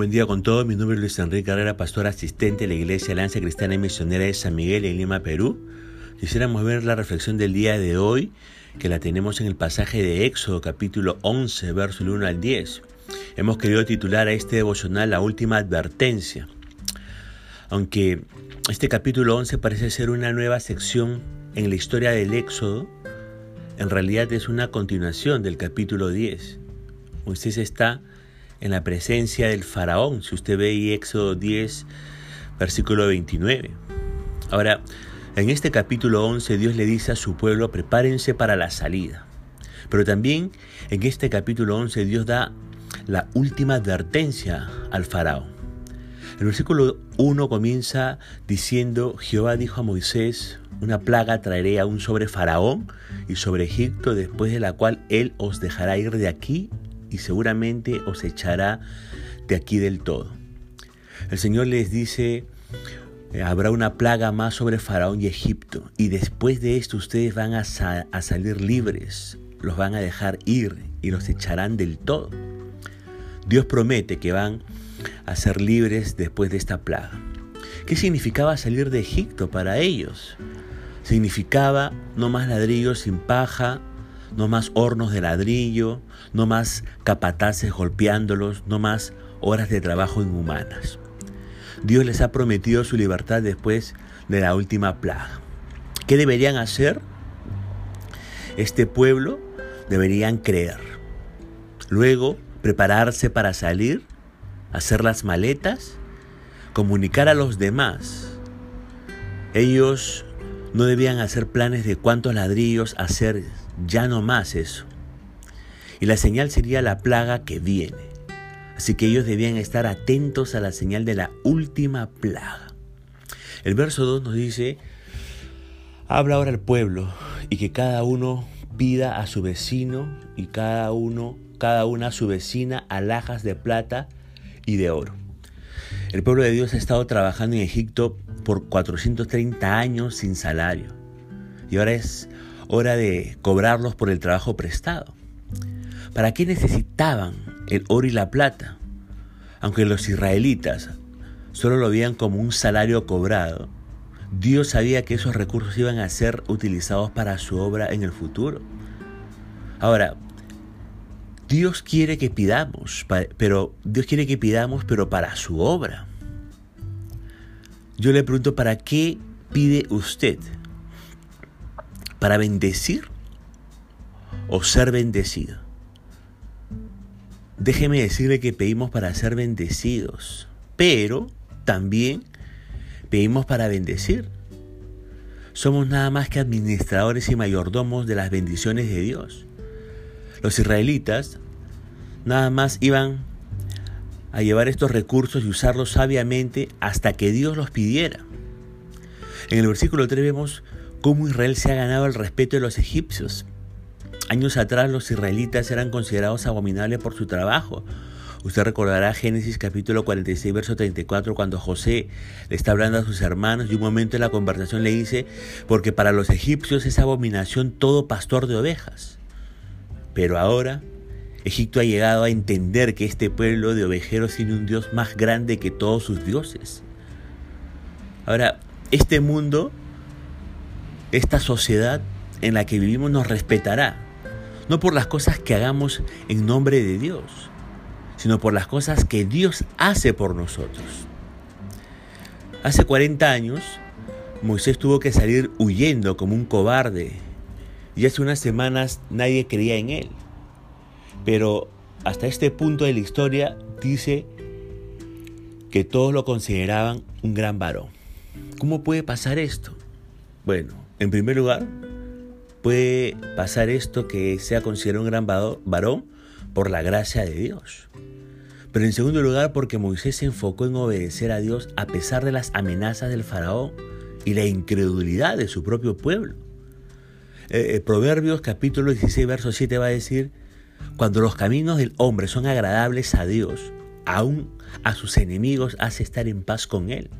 Buen día con todos. Mi nombre es Luis Enrique Carrera, pastor asistente de la Iglesia Alianza Cristiana y Misionera de San Miguel en Lima, Perú. Quisiéramos ver la reflexión del día de hoy, que la tenemos en el pasaje de Éxodo, capítulo 11, verso 1 al 10. Hemos querido titular a este devocional La última advertencia. Aunque este capítulo 11 parece ser una nueva sección en la historia del Éxodo, en realidad es una continuación del capítulo 10. Moisés está en la presencia del faraón, si usted ve Éxodo 10, versículo 29. Ahora, en este capítulo 11 Dios le dice a su pueblo, prepárense para la salida. Pero también en este capítulo 11 Dios da la última advertencia al faraón. El versículo 1 comienza diciendo, Jehová dijo a Moisés, una plaga traeré aún sobre Faraón y sobre Egipto, después de la cual él os dejará ir de aquí y seguramente os echará de aquí del todo. El Señor les dice, habrá una plaga más sobre Faraón y Egipto, y después de esto ustedes van a salir libres, los van a dejar ir y los echarán del todo. Dios promete que van a ser libres después de esta plaga. ¿Qué significaba salir de Egipto para ellos? Significaba no más ladrillos sin paja, no más hornos de ladrillo, no más capataces golpeándolos, no más horas de trabajo inhumanas. Dios les ha prometido su libertad después de la última plaga. ¿Qué deberían hacer? Este pueblo deberían creer. Luego, prepararse para salir, hacer las maletas, comunicar a los demás. Ellos no debían hacer planes de cuántos ladrillos hacer ya no más eso. Y la señal sería la plaga que viene. Así que ellos debían estar atentos a la señal de la última plaga. El verso 2 nos dice, habla ahora el pueblo y que cada uno pida a su vecino y cada uno, cada una a su vecina alhajas de plata y de oro. El pueblo de Dios ha estado trabajando en Egipto por 430 años sin salario. Y ahora es hora de cobrarlos por el trabajo prestado. ¿Para qué necesitaban el oro y la plata? Aunque los israelitas solo lo veían como un salario cobrado, Dios sabía que esos recursos iban a ser utilizados para su obra en el futuro. Ahora, Dios quiere que pidamos, pero Dios quiere que pidamos, pero para su obra. Yo le pregunto, ¿para qué pide usted? Para bendecir o ser bendecido. Déjeme decirle que pedimos para ser bendecidos, pero también pedimos para bendecir. Somos nada más que administradores y mayordomos de las bendiciones de Dios. Los israelitas nada más iban a llevar estos recursos y usarlos sabiamente hasta que Dios los pidiera. En el versículo 3 vemos cómo Israel se ha ganado el respeto de los egipcios. Años atrás los israelitas eran considerados abominables por su trabajo. Usted recordará Génesis capítulo 46, verso 34, cuando José le está hablando a sus hermanos y un momento en la conversación le dice, porque para los egipcios es abominación todo pastor de ovejas. Pero ahora Egipto ha llegado a entender que este pueblo de ovejeros tiene un Dios más grande que todos sus dioses. Ahora, este mundo esta sociedad en la que vivimos nos respetará, no por las cosas que hagamos en nombre de Dios, sino por las cosas que Dios hace por nosotros. Hace 40 años, Moisés tuvo que salir huyendo como un cobarde y hace unas semanas nadie creía en él. Pero hasta este punto de la historia dice que todos lo consideraban un gran varón. ¿Cómo puede pasar esto? Bueno, en primer lugar, puede pasar esto que sea considerado un gran varón por la gracia de Dios. Pero en segundo lugar, porque Moisés se enfocó en obedecer a Dios a pesar de las amenazas del faraón y la incredulidad de su propio pueblo. Eh, eh, Proverbios capítulo 16, verso 7 va a decir, cuando los caminos del hombre son agradables a Dios, aún a sus enemigos hace estar en paz con él.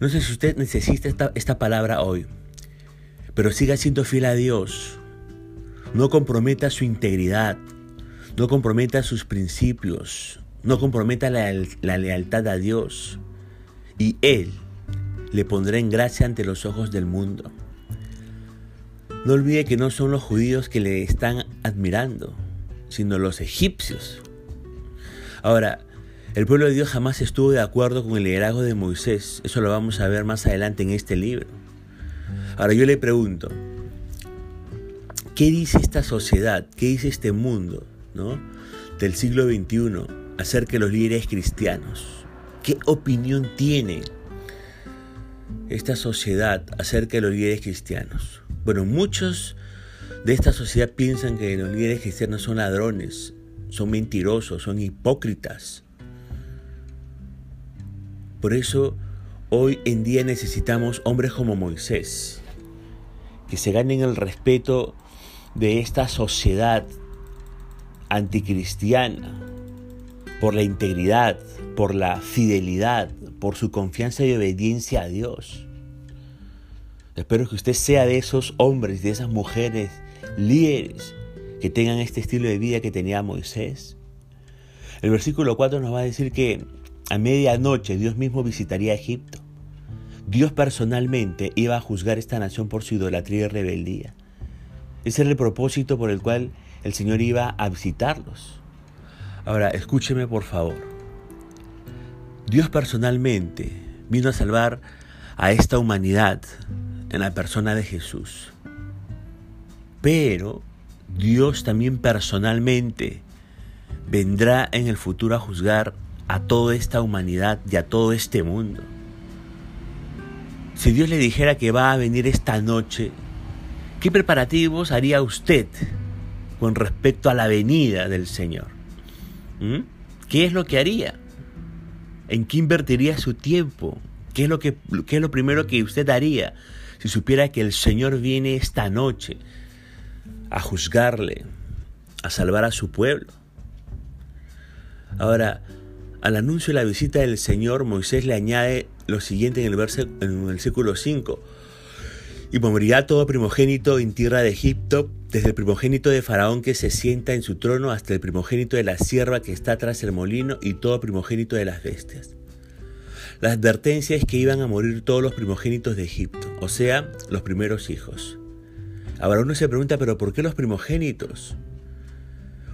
No sé si usted necesita esta, esta palabra hoy, pero siga siendo fiel a Dios. No comprometa su integridad, no comprometa sus principios, no comprometa la, lealtad a Dios y Él le pondrá en gracia ante los ojos del mundo. No olvide que no son los judíos que le están admirando, sino los egipcios. Ahora, el pueblo de Dios jamás estuvo de acuerdo con el liderazgo de Moisés. Eso lo vamos a ver más adelante en este libro. Ahora yo le pregunto, ¿qué dice esta sociedad, qué dice este mundo ¿no? del siglo XXI acerca de los líderes cristianos? ¿Qué opinión tiene esta sociedad acerca de los líderes cristianos? Bueno, muchos de esta sociedad piensan que los líderes cristianos son ladrones, son mentirosos, son hipócritas. Por eso hoy en día necesitamos hombres como Moisés, que se ganen el respeto de esta sociedad anticristiana por la integridad, por la fidelidad, por su confianza y obediencia a Dios. Espero que usted sea de esos hombres, de esas mujeres líderes que tengan este estilo de vida que tenía Moisés. El versículo 4 nos va a decir que a medianoche Dios mismo visitaría Egipto. Dios personalmente iba a juzgar esta nación por su idolatría y rebeldía. Ese era el propósito por el cual el Señor iba a visitarlos. Ahora, escúcheme por favor. Dios personalmente vino a salvar a esta humanidad en la persona de Jesús. Pero Dios también personalmente vendrá en el futuro a juzgar a toda esta humanidad y a todo este mundo. Si Dios le dijera que va a venir esta noche, ¿qué preparativos haría usted con respecto a la venida del Señor? ¿Mm? ¿Qué es lo que haría? ¿En qué invertiría su tiempo? ¿Qué es, lo que, ¿Qué es lo primero que usted haría si supiera que el Señor viene esta noche a juzgarle, a salvar a su pueblo? Ahora, al anuncio de la visita del Señor, Moisés le añade lo siguiente en el, en el versículo 5. Y morirá todo primogénito en tierra de Egipto, desde el primogénito de Faraón que se sienta en su trono hasta el primogénito de la sierva que está tras el molino y todo primogénito de las bestias. La advertencia es que iban a morir todos los primogénitos de Egipto, o sea, los primeros hijos. Ahora uno se pregunta, pero ¿por qué los primogénitos?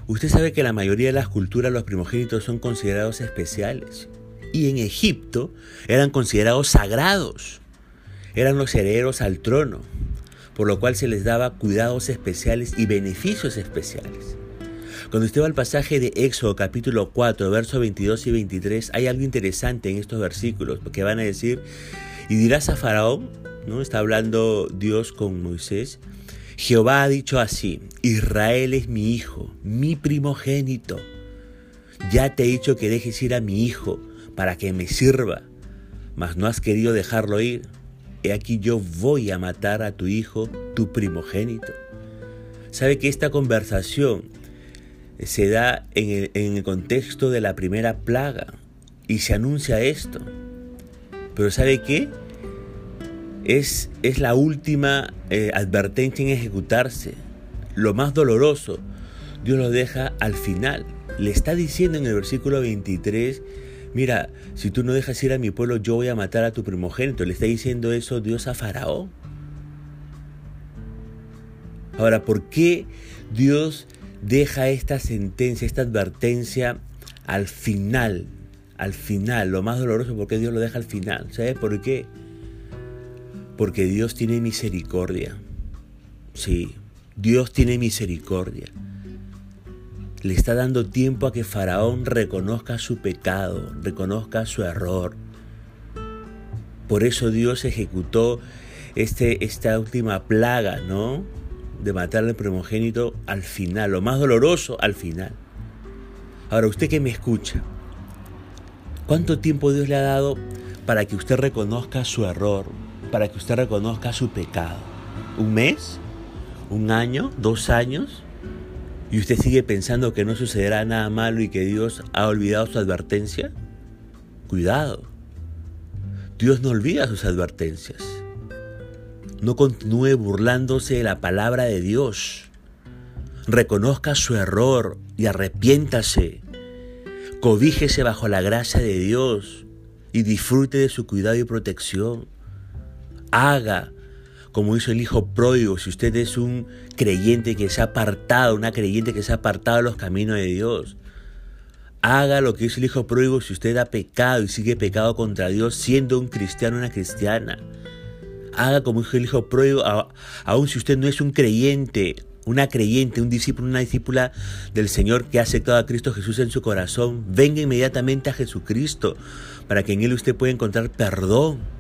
Usted sabe que la mayoría de las culturas los primogénitos son considerados especiales. Y en Egipto eran considerados sagrados. Eran los herederos al trono, por lo cual se les daba cuidados especiales y beneficios especiales. Cuando usted va al pasaje de Éxodo capítulo 4, versos 22 y 23, hay algo interesante en estos versículos, porque van a decir, y dirás a Faraón, ¿no? Está hablando Dios con Moisés, Jehová ha dicho así, Israel es mi hijo, mi primogénito. Ya te he dicho que dejes ir a mi hijo para que me sirva, mas no has querido dejarlo ir. He aquí yo voy a matar a tu hijo, tu primogénito. ¿Sabe que esta conversación se da en el, en el contexto de la primera plaga y se anuncia esto? Pero ¿sabe qué? Es, es la última eh, advertencia en ejecutarse. Lo más doloroso, Dios lo deja al final. Le está diciendo en el versículo 23, mira, si tú no dejas ir a mi pueblo, yo voy a matar a tu primogénito. Le está diciendo eso Dios a Faraón. Ahora, ¿por qué Dios deja esta sentencia, esta advertencia al final? Al final, lo más doloroso, ¿por qué Dios lo deja al final? ¿Sabes por qué? Porque Dios tiene misericordia. Sí, Dios tiene misericordia. Le está dando tiempo a que Faraón reconozca su pecado, reconozca su error. Por eso Dios ejecutó este, esta última plaga, ¿no? De matar al primogénito al final, lo más doloroso al final. Ahora, usted que me escucha, ¿cuánto tiempo Dios le ha dado para que usted reconozca su error, para que usted reconozca su pecado. ¿Un mes? ¿Un año? ¿Dos años? ¿Y usted sigue pensando que no sucederá nada malo y que Dios ha olvidado su advertencia? Cuidado. Dios no olvida sus advertencias. No continúe burlándose de la palabra de Dios. Reconozca su error y arrepiéntase. Cobíjese bajo la gracia de Dios y disfrute de su cuidado y protección. Haga como hizo el hijo pródigo, si usted es un creyente que se ha apartado, una creyente que se ha apartado de los caminos de Dios. Haga lo que hizo el hijo pródigo si usted ha pecado y sigue pecado contra Dios siendo un cristiano o una cristiana. Haga como dijo el hijo pródigo, aun si usted no es un creyente, una creyente, un discípulo, una discípula del Señor que ha aceptado a Cristo Jesús en su corazón, venga inmediatamente a Jesucristo para que en Él usted pueda encontrar perdón.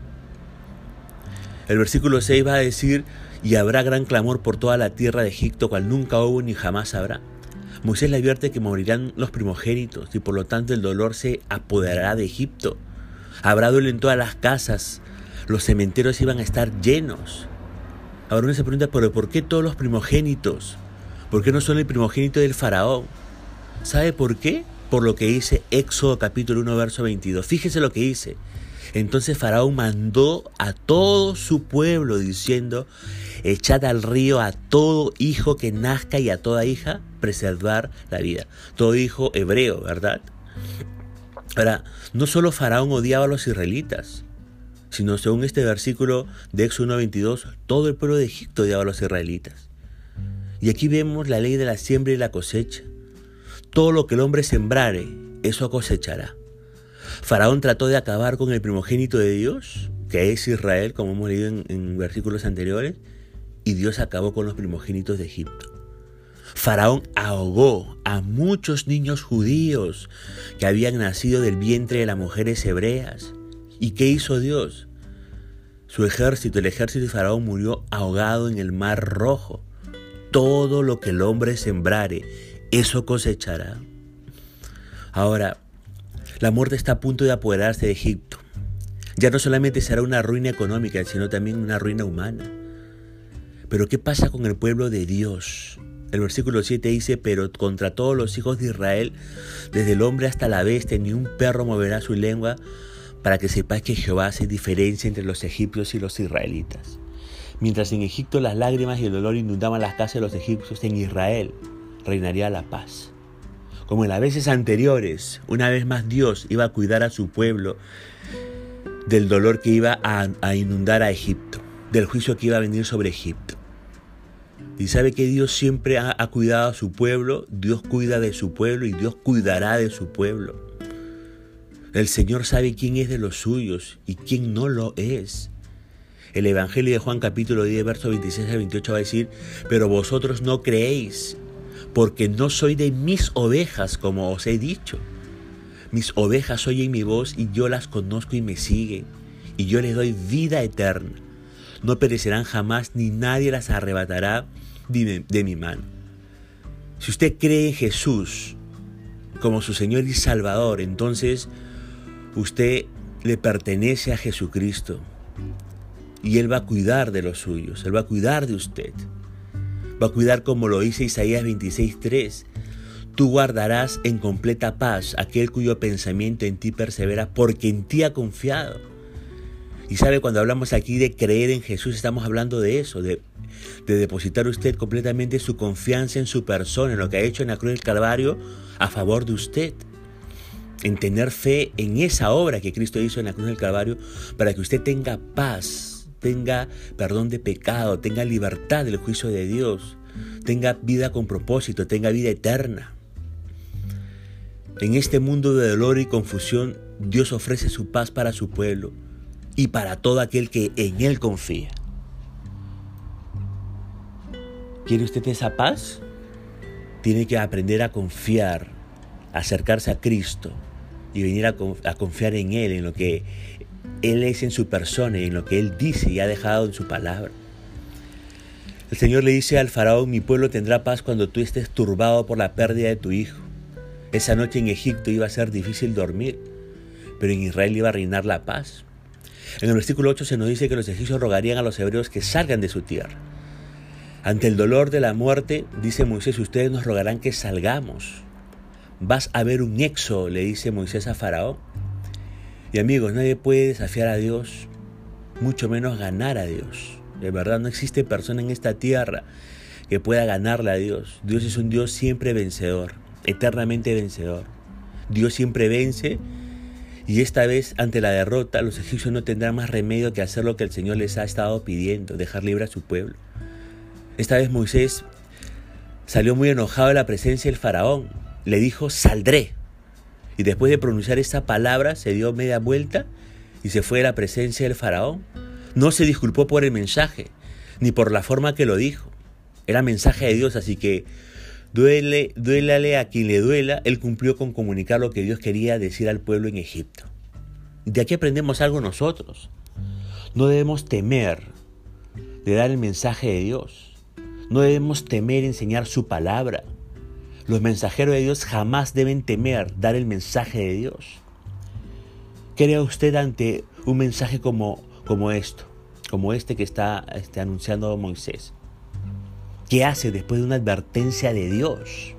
El versículo 6 va a decir, y habrá gran clamor por toda la tierra de Egipto, cual nunca hubo ni jamás habrá. Moisés le advierte que morirán los primogénitos y por lo tanto el dolor se apoderará de Egipto. Habrá duelo en todas las casas, los cementerios iban a estar llenos. Ahora uno se pregunta, ¿pero por qué todos los primogénitos? ¿Por qué no son el primogénito del faraón? ¿Sabe por qué? Por lo que dice Éxodo capítulo 1, verso 22. Fíjese lo que dice. Entonces Faraón mandó a todo su pueblo diciendo, echad al río a todo hijo que nazca y a toda hija preservar la vida. Todo hijo hebreo, ¿verdad? Ahora, no solo Faraón odiaba a los israelitas, sino según este versículo de Éxodo 1.22, todo el pueblo de Egipto odiaba a los israelitas. Y aquí vemos la ley de la siembra y la cosecha. Todo lo que el hombre sembrare, eso cosechará. Faraón trató de acabar con el primogénito de Dios, que es Israel, como hemos leído en, versículos anteriores, y Dios acabó con los primogénitos de Egipto. Faraón ahogó a muchos niños judíos que habían nacido del vientre de las mujeres hebreas. ¿Y qué hizo Dios? Su ejército, el ejército de Faraón murió ahogado en el mar rojo. Todo lo que el hombre sembrare, eso cosechará. Ahora, la muerte está a punto de apoderarse de Egipto. Ya no solamente será una ruina económica, sino también una ruina humana. Pero ¿qué pasa con el pueblo de Dios? El versículo 7 dice, pero contra todos los hijos de Israel, desde el hombre hasta la bestia, ni un perro moverá su lengua para que sepáis que Jehová hace diferencia entre los egipcios y los israelitas. Mientras en Egipto las lágrimas y el dolor inundaban las casas de los egipcios, en Israel reinaría la paz. Como en las veces anteriores, una vez más Dios iba a cuidar a su pueblo del dolor que iba a, inundar a Egipto, del juicio que iba a venir sobre Egipto. Y sabe que Dios siempre ha, cuidado a su pueblo, Dios cuida de su pueblo y Dios cuidará de su pueblo. El Señor sabe quién es de los suyos y quién no lo es. El Evangelio de Juan capítulo 10, verso 26 a 28 va a decir, pero vosotros no creéis porque no soy de mis ovejas, como os he dicho. Mis ovejas oyen mi voz y yo las conozco y me siguen, y yo les doy vida eterna. No perecerán jamás, ni nadie las arrebatará de, mi mano. Si usted cree en Jesús como su Señor y Salvador, entonces usted le pertenece a Jesucristo y Él va a cuidar de los suyos, Él va a cuidar de usted. Va a cuidar como lo dice Isaías 26:3. Tú guardarás en completa paz aquel cuyo pensamiento en ti persevera porque en ti ha confiado. Y sabe, cuando hablamos aquí de creer en Jesús, estamos hablando de eso, de, de depositar usted completamente su confianza en su persona, en lo que ha hecho en la cruz del Calvario a favor de usted. En tener fe en esa obra que Cristo hizo en la cruz del Calvario para que usted tenga paz tenga perdón de pecado, tenga libertad del juicio de Dios, tenga vida con propósito, tenga vida eterna. En este mundo de dolor y confusión, Dios ofrece su paz para su pueblo y para todo aquel que en Él confía. ¿Quiere usted esa paz? Tiene que aprender a confiar, acercarse a Cristo y venir a confiar en Él, en lo que él es en su persona y en lo que Él dice y ha dejado en su palabra. El Señor le dice al faraón, mi pueblo tendrá paz cuando tú estés turbado por la pérdida de tu hijo. Esa noche en Egipto iba a ser difícil dormir, pero en Israel iba a reinar la paz. En el versículo 8 se nos dice que los egipcios rogarían a los hebreos que salgan de su tierra. Ante el dolor de la muerte, dice Moisés, ustedes nos rogarán que salgamos. Vas a ver un éxodo, le dice Moisés a Faraón. Y amigos, nadie puede desafiar a Dios, mucho menos ganar a Dios. De verdad, no existe persona en esta tierra que pueda ganarle a Dios. Dios es un Dios siempre vencedor, eternamente vencedor. Dios siempre vence y esta vez ante la derrota los egipcios no tendrán más remedio que hacer lo que el Señor les ha estado pidiendo, dejar libre a su pueblo. Esta vez Moisés salió muy enojado de la presencia del faraón. Le dijo, saldré. Y después de pronunciar esa palabra se dio media vuelta y se fue de la presencia del faraón. No se disculpó por el mensaje, ni por la forma que lo dijo. Era mensaje de Dios, así que duele, duélale a quien le duela, él cumplió con comunicar lo que Dios quería decir al pueblo en Egipto. De aquí aprendemos algo nosotros. No debemos temer de dar el mensaje de Dios. No debemos temer enseñar su palabra. Los mensajeros de Dios jamás deben temer dar el mensaje de Dios. ¿Qué usted ante un mensaje como, como esto? Como este que está este, anunciando Moisés. ¿Qué hace después de una advertencia de Dios?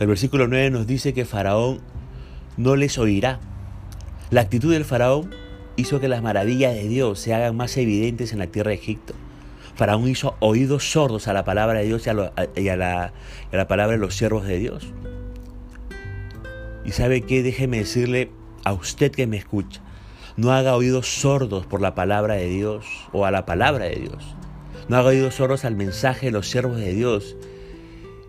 El versículo 9 nos dice que Faraón no les oirá. La actitud del Faraón hizo que las maravillas de Dios se hagan más evidentes en la tierra de Egipto. Faraón hizo oídos sordos a la palabra de Dios y a, la, la palabra de los siervos de Dios. Y sabe qué, déjeme decirle a usted que me escucha, no haga oídos sordos por la palabra de Dios o a la palabra de Dios. No haga oídos sordos al mensaje de los siervos de Dios.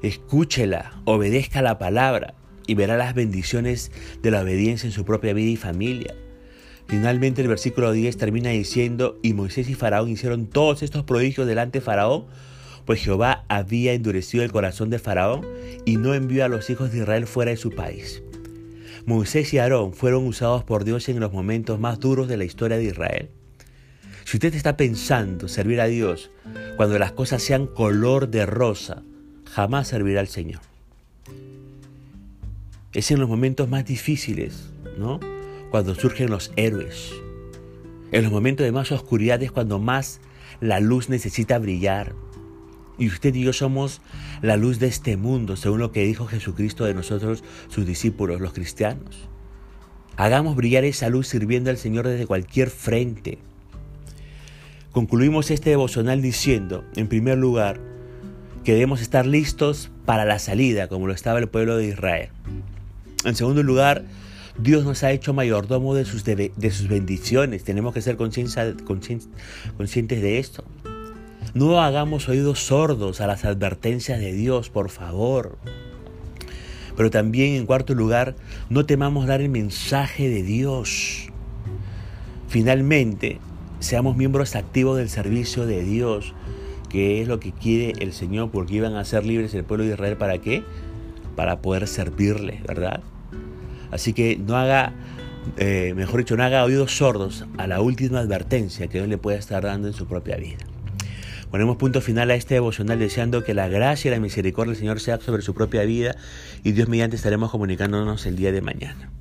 Escúchela, obedezca la palabra y verá las bendiciones de la obediencia en su propia vida y familia. Finalmente el versículo 10 termina diciendo, y Moisés y Faraón hicieron todos estos prodigios delante de Faraón, pues Jehová había endurecido el corazón de Faraón y no envió a los hijos de Israel fuera de su país. Moisés y Aarón fueron usados por Dios en los momentos más duros de la historia de Israel. Si usted está pensando servir a Dios cuando las cosas sean color de rosa, jamás servirá al Señor. Es en los momentos más difíciles, ¿no? Cuando surgen los héroes. En los momentos de más oscuridad es cuando más la luz necesita brillar. Y usted y yo somos la luz de este mundo, según lo que dijo Jesucristo de nosotros, sus discípulos, los cristianos. Hagamos brillar esa luz sirviendo al Señor desde cualquier frente. Concluimos este devocional diciendo, en primer lugar, que debemos estar listos para la salida, como lo estaba el pueblo de Israel. En segundo lugar, Dios nos ha hecho mayordomo de sus, de, sus bendiciones. Tenemos que ser conscientes de esto. No hagamos oídos sordos a las advertencias de Dios, por favor. Pero también, en cuarto lugar, no temamos dar el mensaje de Dios. Finalmente, seamos miembros activos del servicio de Dios, que es lo que quiere el Señor, porque iban a ser libres el pueblo de Israel. ¿Para qué? Para poder servirle, ¿verdad? Así que no haga, eh, mejor dicho, no haga oídos sordos a la última advertencia que Dios le pueda estar dando en su propia vida. Ponemos punto final a este devocional deseando que la gracia y la misericordia del Señor sea sobre su propia vida y Dios mediante estaremos comunicándonos el día de mañana.